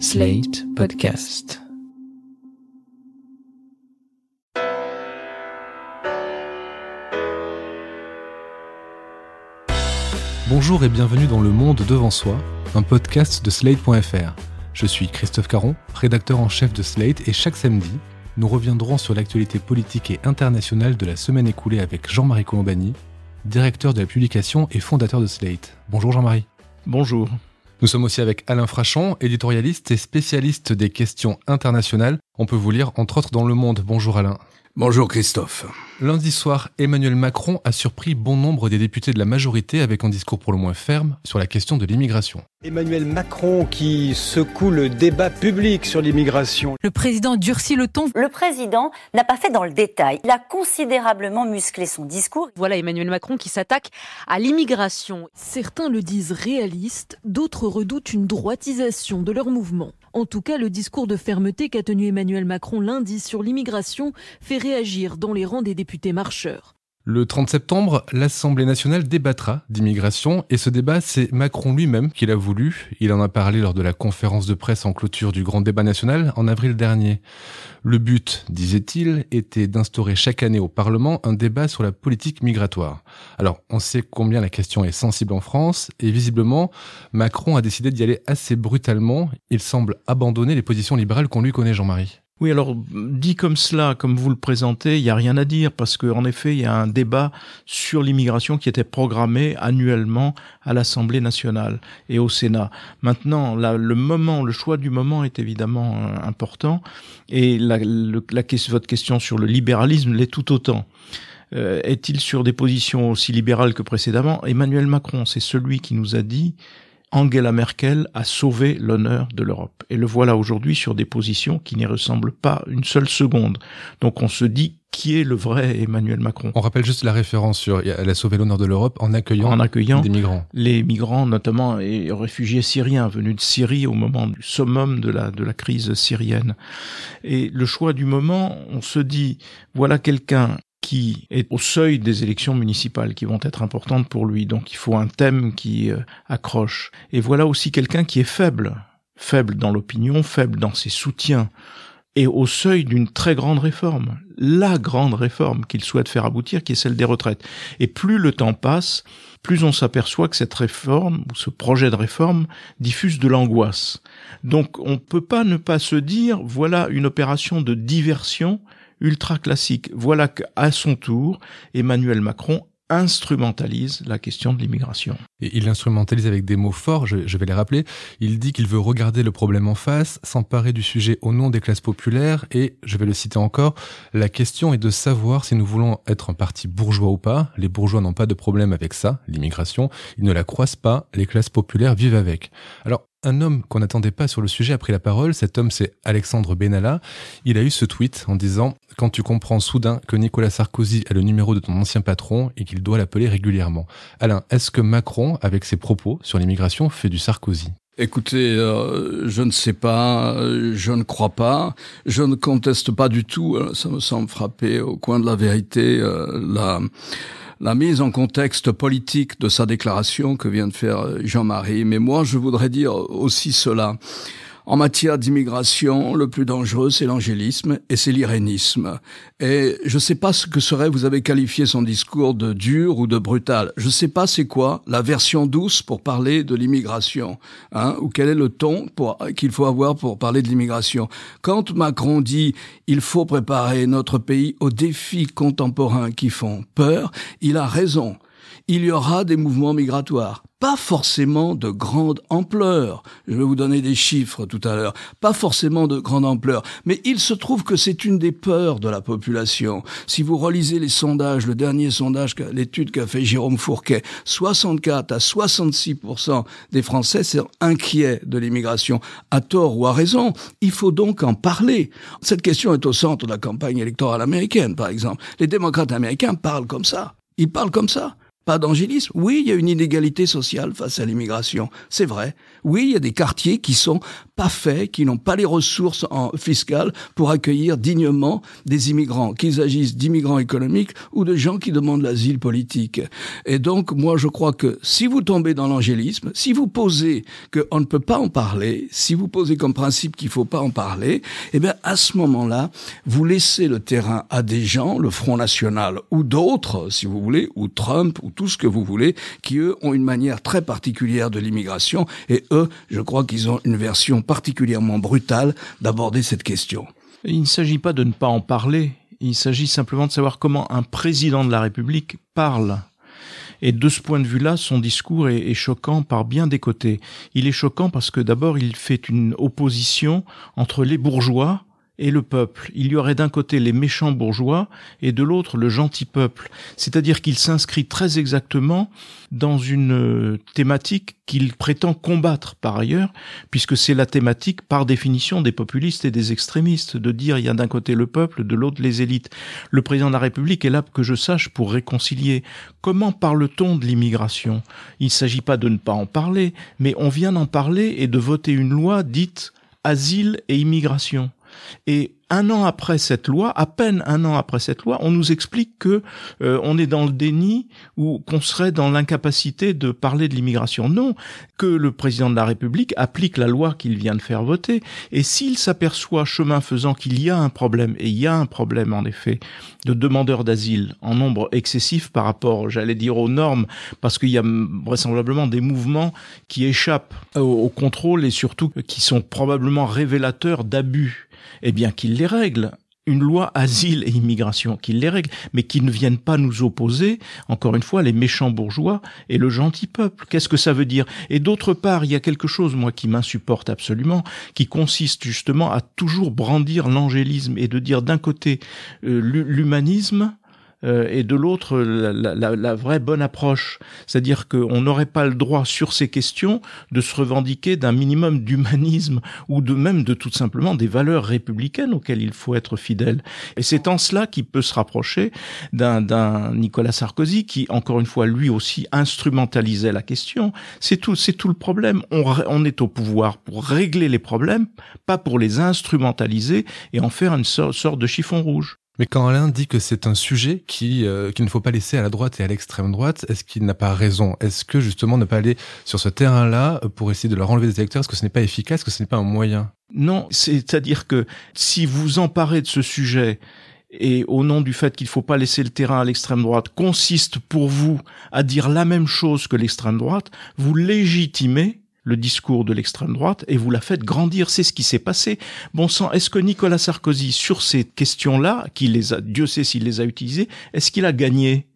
Slate Podcast. Bonjour et bienvenue dans Le Monde Devant Soi, un podcast de Slate.fr. Je suis Christophe Caron, rédacteur en chef de Slate, et chaque samedi, nous reviendrons sur l'actualité politique et internationale de la semaine écoulée avec Jean-Marie Colombani, directeur de la publication et fondateur de Slate. Bonjour Jean-Marie. Bonjour. Nous sommes aussi avec Alain Frachon, éditorialiste et spécialiste des questions internationales. On peut vous lire entre autres dans Le Monde. Bonjour Alain. Bonjour Christophe. Lundi soir, Emmanuel Macron a surpris bon nombre des députés de la majorité avec un discours pour le moins ferme sur la question de l'immigration. Emmanuel Macron qui secoue le débat public sur l'immigration. Le président durcit le ton. Le président n'a pas fait dans le détail. Il a considérablement musclé son discours. Voilà Emmanuel Macron qui s'attaque à l'immigration. Certains le disent réaliste, d'autres redoutent une droitisation de leur mouvement. En tout cas, le discours de fermeté qu'a tenu Emmanuel Macron lundi sur l'immigration fait réagir dans les rangs des députés Le 30 septembre, l'Assemblée nationale débattra d'immigration et ce débat, c'est Macron lui-même qui l'a voulu. Il en a parlé lors de la conférence de presse en clôture du grand débat national en avril dernier. Le but, disait-il, était d'instaurer chaque année au Parlement un débat sur la politique migratoire. Alors, on sait combien la question est sensible en France et visiblement, Macron a décidé d'y aller assez brutalement. Il semble abandonner les positions libérales qu'on lui connaît, Jean-Marie. Oui, alors dit comme cela, comme vous le présentez, il n'y a rien à dire parce qu'en effet, il y a un débat sur l'immigration qui était programmé annuellement à l'Assemblée nationale et au Sénat. Maintenant, le moment, le choix du moment est évidemment euh, important et votre question sur le libéralisme l'est tout autant. Euh, est-il sur des positions aussi libérales que précédemment? Emmanuel Macron, c'est celui qui nous a dit Angela Merkel a sauvé l'honneur de l'Europe. Et le voilà aujourd'hui sur des positions qui n'y ressemblent pas une seule seconde. Donc on se dit qui est le vrai Emmanuel Macron? On rappelle juste la référence sur elle a sauvé l'honneur de l'Europe en accueillant, en accueillant des migrants. Les migrants, notamment les réfugiés syriens venus de Syrie au moment du summum de la, de la crise syrienne. Et le choix du moment, on se dit, voilà quelqu'un qui est au seuil des élections municipales qui vont être importantes pour lui. Donc il faut un thème qui euh, accroche. Et voilà aussi quelqu'un qui est faible, faible dans l'opinion, faible dans ses soutiens, et au seuil d'une très grande réforme, la grande réforme qu'il souhaite faire aboutir, qui est celle des retraites. Et plus le temps passe, plus on s'aperçoit que cette réforme, ou ce projet de réforme, diffuse de l'angoisse. Donc on ne peut pas ne pas se dire, voilà une opération de diversion ultra classique. Voilà qu'à son tour, Emmanuel Macron instrumentalise la question de l'immigration. Et il l'instrumentalise avec des mots forts, je, vais les rappeler. Il dit qu'il veut regarder le problème en face, s'emparer du sujet au nom des classes populaires, et, je vais le citer encore, la question est de savoir si nous voulons être un parti bourgeois ou pas. Les bourgeois n'ont pas de problème avec ça, l'immigration. Ils ne la croisent pas, les classes populaires vivent avec. Alors, un homme qu'on n'attendait pas sur le sujet a pris la parole. Cet homme, c'est Alexandre Benalla. Il a eu ce tweet en disant Quand tu comprends soudain que Nicolas Sarkozy a le numéro de ton ancien patron et qu'il doit l'appeler régulièrement. Alain, est-ce que Macron, avec ses propos sur l'immigration, fait du Sarkozy? Écoutez, euh, je ne sais pas, je ne crois pas, je ne conteste pas du tout, euh, ça me semble frapper au coin de la vérité, euh, la la mise en contexte politique de sa déclaration que vient de faire Jean-Marie. Mais moi, je voudrais dire aussi cela. En matière d'immigration, le plus dangereux, c'est l'angélisme et c'est l'irénisme. Et je ne sais pas ce que serait, vous avez qualifié son discours de dur ou de brutal. Je ne sais pas c'est quoi la version douce pour parler de l'immigration, hein, ou quel est le ton qu'il faut avoir pour parler de l'immigration. Quand Macron dit il faut préparer notre pays aux défis contemporains qui font peur, il a raison il y aura des mouvements migratoires. Pas forcément de grande ampleur. Je vais vous donner des chiffres tout à l'heure. Pas forcément de grande ampleur. Mais il se trouve que c'est une des peurs de la population. Si vous relisez les sondages, le dernier sondage, l'étude qu'a fait Jérôme Fourquet, 64 à 66% des Français sont inquiets de l'immigration. À tort ou à raison. Il faut donc en parler. Cette question est au centre de la campagne électorale américaine, par exemple. Les démocrates américains parlent comme ça. Ils parlent comme ça. Pas d'angélisme. Oui, il y a une inégalité sociale face à l'immigration. C'est vrai. Oui, il y a des quartiers qui sont pas fait, qui n'ont pas les ressources en, fiscales pour accueillir dignement des immigrants, qu'ils agissent d'immigrants économiques ou de gens qui demandent l'asile politique. Et donc, moi, je crois que si vous tombez dans l'angélisme, si vous posez qu'on ne peut pas en parler, si vous posez comme principe qu'il faut pas en parler, eh bien, à ce moment-là, vous laissez le terrain à des gens, le Front National ou d'autres, si vous voulez, ou Trump ou tout ce que vous voulez, qui eux ont une manière très particulière de l'immigration et eux, je crois qu'ils ont une version particulièrement brutale d'aborder cette question. Il ne s'agit pas de ne pas en parler, il s'agit simplement de savoir comment un président de la République parle. Et de ce point de vue-là, son discours est, est, choquant par bien des côtés. Il est choquant parce que d'abord, il fait une opposition entre les bourgeois, et le peuple. Il y aurait d'un côté les méchants bourgeois et de l'autre le gentil peuple. C'est-à-dire qu'il s'inscrit très exactement dans une euh, thématique qu'il prétend combattre par ailleurs, puisque c'est la thématique par définition des populistes et des extrémistes, de dire il y a d'un côté le peuple, de l'autre les élites. Le président de la République est là, que je sache, pour réconcilier. Comment parle-t-on de l'immigration? Il ne s'agit pas de ne pas en parler, mais on vient d'en parler et de voter une loi dite asile et immigration. Et un an après cette loi, à peine un an après cette loi, on nous explique que euh, on est dans le déni ou qu'on serait dans l'incapacité de parler de l'immigration. Non, que le président de la République applique la loi qu'il vient de faire voter. Et s'il s'aperçoit, chemin faisant, qu'il y a un problème, et il y a un problème en effet, de demandeurs d'asile en nombre excessif par rapport, j'allais dire, aux normes, parce qu'il y a vraisemblablement des mouvements qui échappent au, au contrôle et surtout qui sont probablement révélateurs d'abus eh bien qu'il les règle une loi asile et immigration qui les règle, mais qui ne viennent pas nous opposer, encore une fois, les méchants bourgeois et le gentil peuple. Qu'est-ce que ça veut dire? Et d'autre part, il y a quelque chose, moi, qui m'insupporte absolument, qui consiste justement à toujours brandir l'angélisme et de dire d'un côté euh, l'humanisme, euh, et de l'autre la, la, la, vraie bonne approche. C'est-à-dire qu'on n'aurait pas le droit sur ces questions de se revendiquer d'un minimum d'humanisme ou de même de tout simplement des valeurs républicaines auxquelles il faut être fidèle. Et c'est en cela qu'il peut se rapprocher d'un Nicolas Sarkozy qui, encore une fois, lui aussi instrumentalisait la question. C'est tout, c'est tout le problème. On, on est au pouvoir pour régler les problèmes, pas pour les instrumentaliser et en faire une sorte de chiffon rouge. Mais quand Alain dit que c'est un sujet qui euh, qu'il ne faut pas laisser à la droite et à l'extrême droite, est-ce qu'il n'a pas raison? Est-ce que justement ne pas aller sur ce terrain-là pour essayer de leur enlever des électeurs, est-ce que ce n'est pas efficace, est-ce que ce n'est pas un moyen? Non, c'est-à-dire que si vous emparez de ce sujet et au nom du fait qu'il ne faut pas laisser le terrain à l'extrême droite consiste pour vous à dire la même chose que l'extrême droite, vous légitimez le discours de l'extrême droite et vous la faites grandir. C'est ce qui s'est passé. Bon sang, est-ce que Nicolas Sarkozy, sur ces questions-là, qui les a, Dieu sait s'il les a utilisées, est-ce qu'il a gagné?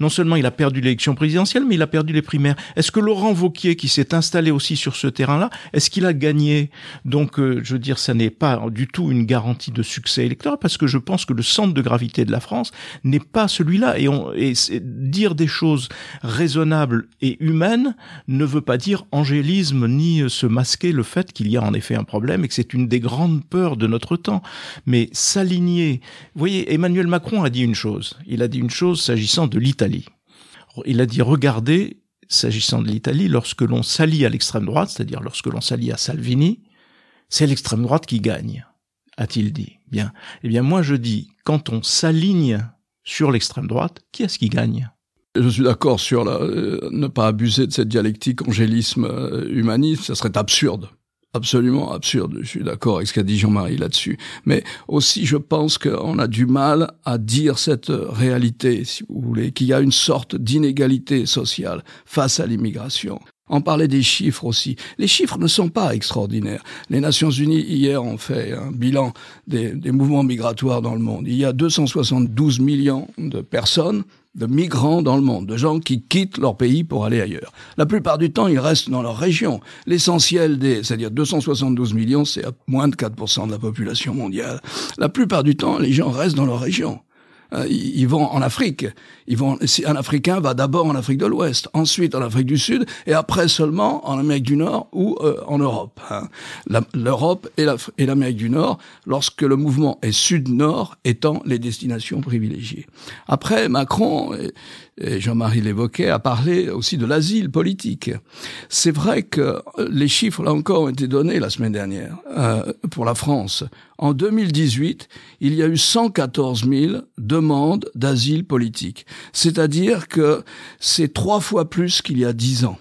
Non seulement il a perdu l'élection présidentielle, mais il a perdu les primaires. Est-ce que Laurent Vauquier, qui s'est installé aussi sur ce terrain-là, est-ce qu'il a gagné? Donc, euh, je veux dire, ça n'est pas du tout une garantie de succès électoral, parce que je pense que le centre de gravité de la France n'est pas celui-là. Et, on, et dire des choses raisonnables et humaines ne veut pas dire angélisme ni euh, se masquer le fait qu'il y a en effet un problème et que c'est une des grandes peurs de notre temps. Mais s'aligner, vous voyez, Emmanuel Macron a dit une chose. Il a dit une chose s'agissant de l'Italie. Il a dit regardez, s'agissant de l'Italie, lorsque l'on s'allie à l'extrême droite, c'est-à-dire lorsque l'on s'allie à Salvini, c'est l'extrême droite qui gagne, a-t-il dit. Bien. Eh bien, moi je dis, quand on s'aligne sur l'extrême droite, qui est-ce qui gagne? Je suis d'accord sur euh, ne pas abuser de cette dialectique angélisme-humanisme, euh, ça serait absurde absolument absurde. Je suis d'accord avec ce qu'a dit Jean-Marie là-dessus. Mais aussi, je pense qu'on a du mal à dire cette réalité, si vous voulez, qu'il y a une sorte d'inégalité sociale face à l'immigration. En parler des chiffres aussi. Les chiffres ne sont pas extraordinaires. Les Nations Unies, hier, ont fait un bilan des, des mouvements migratoires dans le monde. Il y a 272 millions de personnes de migrants dans le monde, de gens qui quittent leur pays pour aller ailleurs. La plupart du temps, ils restent dans leur région. L'essentiel des, c'est-à-dire 272 millions, c'est moins de 4% de la population mondiale. La plupart du temps, les gens restent dans leur région. Euh, ils vont en Afrique. Ils vont, un Africain va d'abord en Afrique de l'Ouest, ensuite en Afrique du Sud, et après seulement en Amérique du Nord ou euh, en Europe. Hein. L'Europe et l'Amérique du Nord, lorsque le mouvement est sud-nord, étant les destinations privilégiées. Après, Macron, et Jean-Marie l'évoquait, a parlé aussi de l'asile politique. C'est vrai que les chiffres, là encore, ont été donnés la semaine dernière euh, pour la France. En 2018, il y a eu 114 000 demandes d'asile politique. C'est-à-dire que c'est trois fois plus qu'il y a dix ans.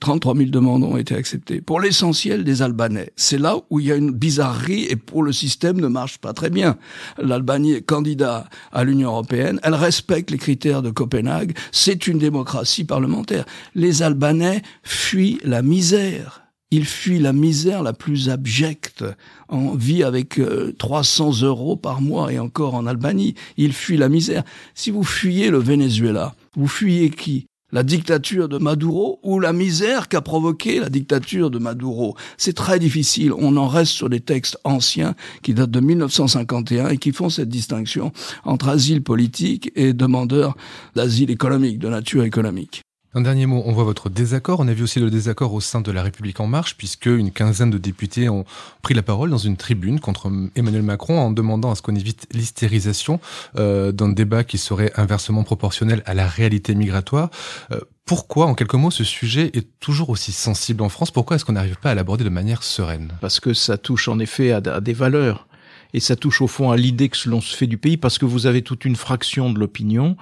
33 000 demandes ont été acceptées. Pour l'essentiel des Albanais. C'est là où il y a une bizarrerie et pour le système ne marche pas très bien. L'Albanie est candidat à l'Union européenne. Elle respecte les critères de Copenhague. C'est une démocratie parlementaire. Les Albanais fuient la misère. Ils fuient la misère la plus abjecte. On vit avec 300 euh, euros par mois et encore en Albanie. Ils fuient la misère. Si vous fuyez le Venezuela, vous fuyez qui? La dictature de Maduro ou la misère qu'a provoqué la dictature de Maduro. C'est très difficile. On en reste sur des textes anciens qui datent de 1951 et qui font cette distinction entre asile politique et demandeur d'asile économique, de nature économique. Un dernier mot, on voit votre désaccord. On a vu aussi le désaccord au sein de La République en marche, puisque une quinzaine de députés ont pris la parole dans une tribune contre Emmanuel Macron en demandant à ce qu'on évite l'hystérisation euh, d'un débat qui serait inversement proportionnel à la réalité migratoire. Euh, pourquoi, en quelques mots, ce sujet est toujours aussi sensible en France? Pourquoi est-ce qu'on n'arrive pas à l'aborder de manière sereine? Parce que ça touche en effet à des valeurs et ça touche au fond à l'idée que l'on se fait du pays parce que vous avez toute une fraction de l'opinion.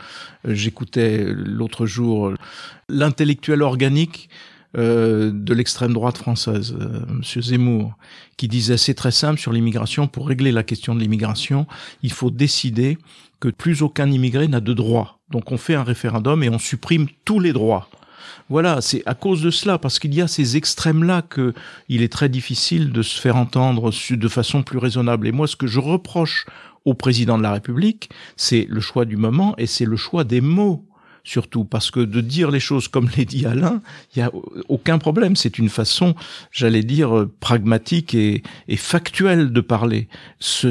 Euh, j'écoutais l'autre jour l'intellectuel organique euh, de l'extrême droite française, euh, Monsieur Zemmour, qui disait c'est très simple sur l'immigration. Pour régler la question de l'immigration, il faut décider que plus aucun immigré n'a de droits. Donc on fait un référendum et on supprime tous les droits. Voilà, c'est à cause de cela, parce qu'il y a ces extrêmes-là que il est très difficile de se faire entendre de façon plus raisonnable. Et moi, ce que je reproche au président de la République, c'est le choix du moment et c'est le choix des mots surtout parce que de dire les choses comme les dit Alain, il y a aucun problème. C'est une façon, j'allais dire, pragmatique et, factuelle de parler. Ce,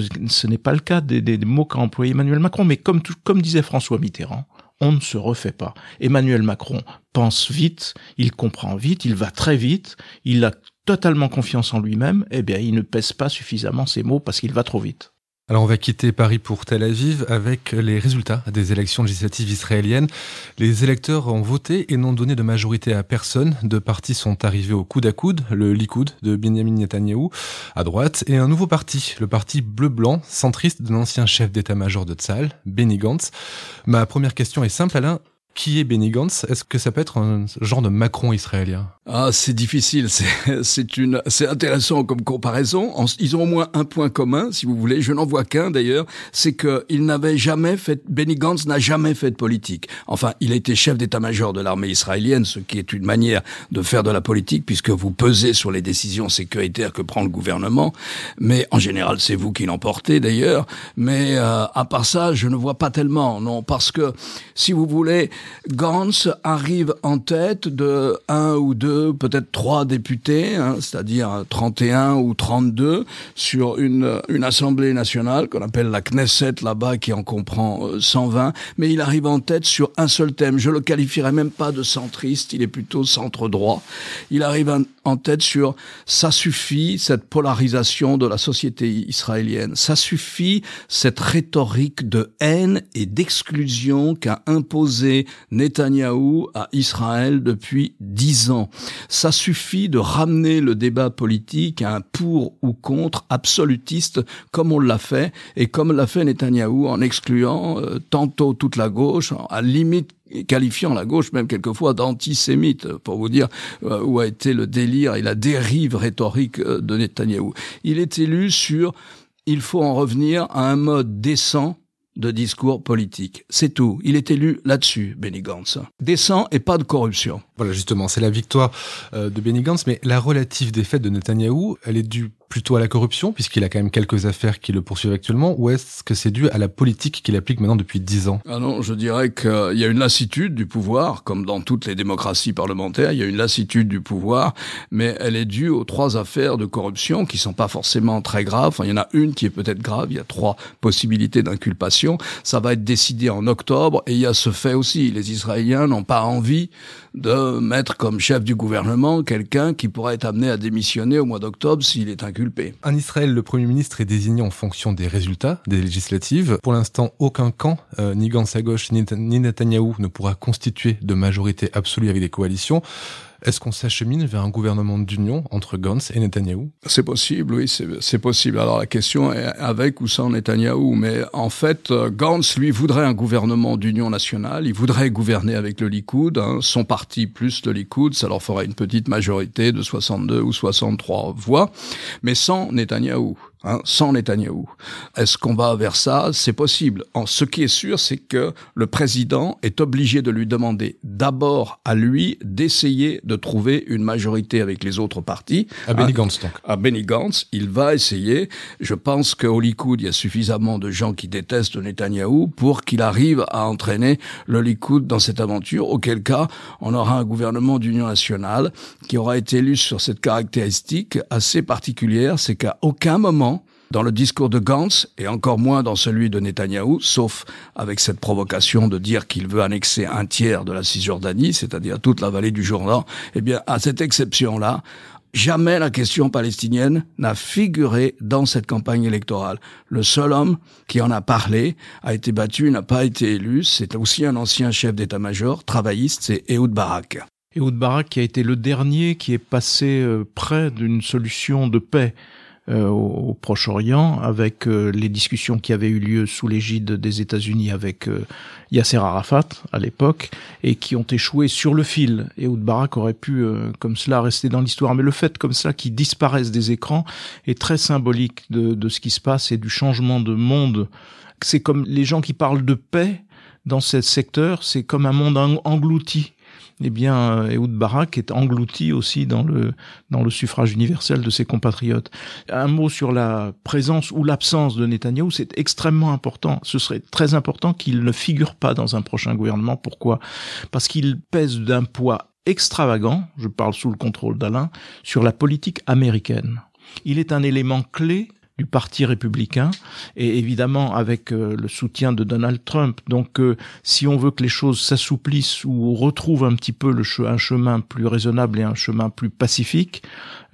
n'est pas le cas des, mots qu'a employé Emmanuel Macron, mais comme, comme disait François Mitterrand, on ne se refait pas. Emmanuel Macron pense vite, il comprend vite, il va très vite, il a totalement confiance en lui-même, eh bien il ne pèse pas suffisamment ses mots parce qu'il va trop vite. Alors on va quitter Paris pour Tel Aviv avec les résultats des élections législatives israéliennes. Les électeurs ont voté et n'ont donné de majorité à personne. Deux partis sont arrivés au coude à coude, le Likoud de Benjamin Netanyahu à droite et un nouveau parti, le parti bleu-blanc, centriste de l'ancien chef d'état-major de Tzal, Benny Gantz. Ma première question est simple Alain, qui est Benny Gantz? Est-ce que ça peut être un genre de Macron israélien? Ah, c'est difficile. C'est une, c'est intéressant comme comparaison. Ils ont au moins un point commun, si vous voulez. Je n'en vois qu'un d'ailleurs, c'est qu'il n'avait jamais fait. Benny Gantz n'a jamais fait de politique. Enfin, il a été chef d'état-major de l'armée israélienne, ce qui est une manière de faire de la politique puisque vous pesez sur les décisions sécuritaires que prend le gouvernement. Mais en général, c'est vous qui l'emportez d'ailleurs. Mais euh, à part ça, je ne vois pas tellement. Non, parce que si vous voulez Gantz arrive en tête de un ou deux, peut-être trois députés, hein, c'est-à-dire 31 ou 32 sur une, une assemblée nationale qu'on appelle la Knesset là-bas qui en comprend 120, euh, mais il arrive en tête sur un seul thème. Je le qualifierais même pas de centriste, il est plutôt centre droit. Il arrive en tête sur ça suffit cette polarisation de la société israélienne, ça suffit cette rhétorique de haine et d'exclusion qu'a imposé Netanyahou à Israël depuis dix ans. Ça suffit de ramener le débat politique à un pour ou contre absolutiste comme on l'a fait et comme l'a fait Netanyahou en excluant euh, tantôt toute la gauche, à limite qualifiant la gauche même quelquefois d'antisémite, pour vous dire euh, où a été le délire et la dérive rhétorique euh, de Netanyahou. Il est élu sur il faut en revenir à un mode décent de discours politique. C'est tout. Il est élu là-dessus, Benny Gantz. Décent et pas de corruption. Voilà, justement, c'est la victoire euh, de Benny Gantz, mais la relative défaite de Netanyahou, elle est due plutôt à la corruption, puisqu'il a quand même quelques affaires qui le poursuivent actuellement, ou est-ce que c'est dû à la politique qu'il applique maintenant depuis dix ans? Ah non, je dirais qu'il y a une lassitude du pouvoir, comme dans toutes les démocraties parlementaires, il y a une lassitude du pouvoir, mais elle est due aux trois affaires de corruption qui sont pas forcément très graves. Enfin, il y en a une qui est peut-être grave, il y a trois possibilités d'inculpation. Ça va être décidé en octobre, et il y a ce fait aussi, les Israéliens n'ont pas envie de mettre comme chef du gouvernement quelqu'un qui pourrait être amené à démissionner au mois d'octobre s'il est inculpé. En Israël, le Premier ministre est désigné en fonction des résultats des législatives. Pour l'instant, aucun camp, euh, ni Gantz à gauche, ni, ni Netanyahou, ne pourra constituer de majorité absolue avec des coalitions. Est-ce qu'on s'achemine vers un gouvernement d'union entre Gantz et Netanyahou C'est possible, oui, c'est possible. Alors la question est avec ou sans Netanyahou, mais en fait, Gantz, lui, voudrait un gouvernement d'union nationale, il voudrait gouverner avec le Likoud, hein, son parti plus le Likoud, ça leur ferait une petite majorité de 62 ou 63 voix, mais sans Netanyahou. Hein, sans Netanyahou. Est-ce qu'on va vers ça? C'est possible. En, ce qui est sûr, c'est que le président est obligé de lui demander d'abord à lui d'essayer de trouver une majorité avec les autres partis. À Benny Gantz, donc. À Benny Gantz, il va essayer. Je pense qu'au Likoud, il y a suffisamment de gens qui détestent Netanyahou pour qu'il arrive à entraîner le Likoud dans cette aventure, auquel cas on aura un gouvernement d'union nationale qui aura été élu sur cette caractéristique assez particulière, c'est qu'à aucun moment dans le discours de Gantz, et encore moins dans celui de Netanyahou, sauf avec cette provocation de dire qu'il veut annexer un tiers de la Cisjordanie, c'est-à-dire toute la vallée du Jourdain, eh bien, à cette exception-là, jamais la question palestinienne n'a figuré dans cette campagne électorale. Le seul homme qui en a parlé a été battu, n'a pas été élu. C'est aussi un ancien chef d'état-major travailliste, c'est Ehud Barak. Ehud Barak qui a été le dernier qui est passé euh, près d'une solution de paix euh, au, Proche-Orient, avec euh, les discussions qui avaient eu lieu sous l'égide des États-Unis avec euh, Yasser Arafat à l'époque, et qui ont échoué sur le fil. Et Oud Barak aurait pu, comme cela, rester dans l'histoire. Mais le fait comme ça qu'ils disparaissent des écrans est très symbolique de, de ce qui se passe et du changement de monde. C'est comme les gens qui parlent de paix dans ce secteur, c'est comme un monde englouti eh bien, Ehud Barak est englouti aussi dans le, dans le suffrage universel de ses compatriotes. Un mot sur la présence ou l'absence de Netanyahou, c'est extrêmement important. Ce serait très important qu'il ne figure pas dans un prochain gouvernement. Pourquoi? Parce qu'il pèse d'un poids extravagant, je parle sous le contrôle d'Alain, sur la politique américaine. Il est un élément clé du Parti républicain et évidemment avec euh, le soutien de Donald Trump. Donc euh, si on veut que les choses s'assouplissent ou retrouvent un petit peu le un chemin plus raisonnable et un chemin plus pacifique,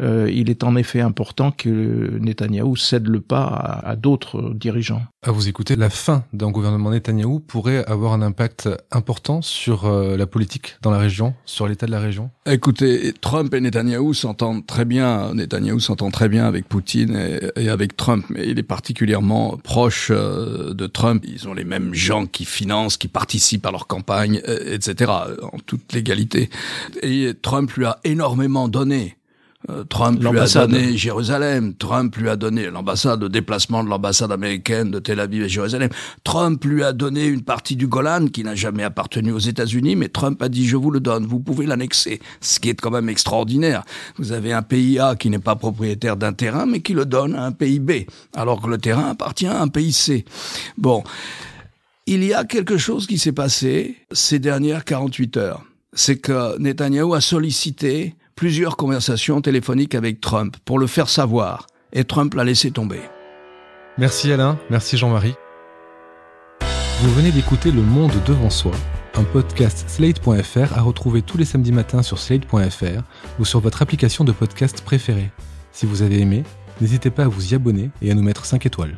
euh, il est en effet important que Netanyahou cède le pas à, d'autres dirigeants. À vous écouter, la fin d'un gouvernement Netanyahou pourrait avoir un impact important sur euh, la politique dans la région, sur l'état de la région? Écoutez, Trump et Netanyahou s'entendent très bien. Netanyahou s'entend très bien avec Poutine et, avec Trump, mais il est particulièrement proche euh, de Trump. Ils ont les mêmes gens qui financent, qui participent à leur campagne, etc., en toute légalité. Et Trump lui a énormément donné euh, Trump lui a donné Jérusalem, Trump lui a donné l'ambassade, le déplacement de l'ambassade américaine de Tel Aviv et Jérusalem. Trump lui a donné une partie du Golan qui n'a jamais appartenu aux États-Unis, mais Trump a dit je vous le donne, vous pouvez l'annexer. Ce qui est quand même extraordinaire. Vous avez un pays A qui n'est pas propriétaire d'un terrain, mais qui le donne à un pays B, alors que le terrain appartient à un pays C. Bon. Il y a quelque chose qui s'est passé ces dernières 48 heures. C'est que Netanyahu a sollicité plusieurs conversations téléphoniques avec Trump pour le faire savoir, et Trump l'a laissé tomber. Merci Alain, merci Jean-Marie. Vous venez d'écouter Le Monde devant soi, un podcast slate.fr à retrouver tous les samedis matins sur slate.fr ou sur votre application de podcast préférée. Si vous avez aimé, n'hésitez pas à vous y abonner et à nous mettre 5 étoiles.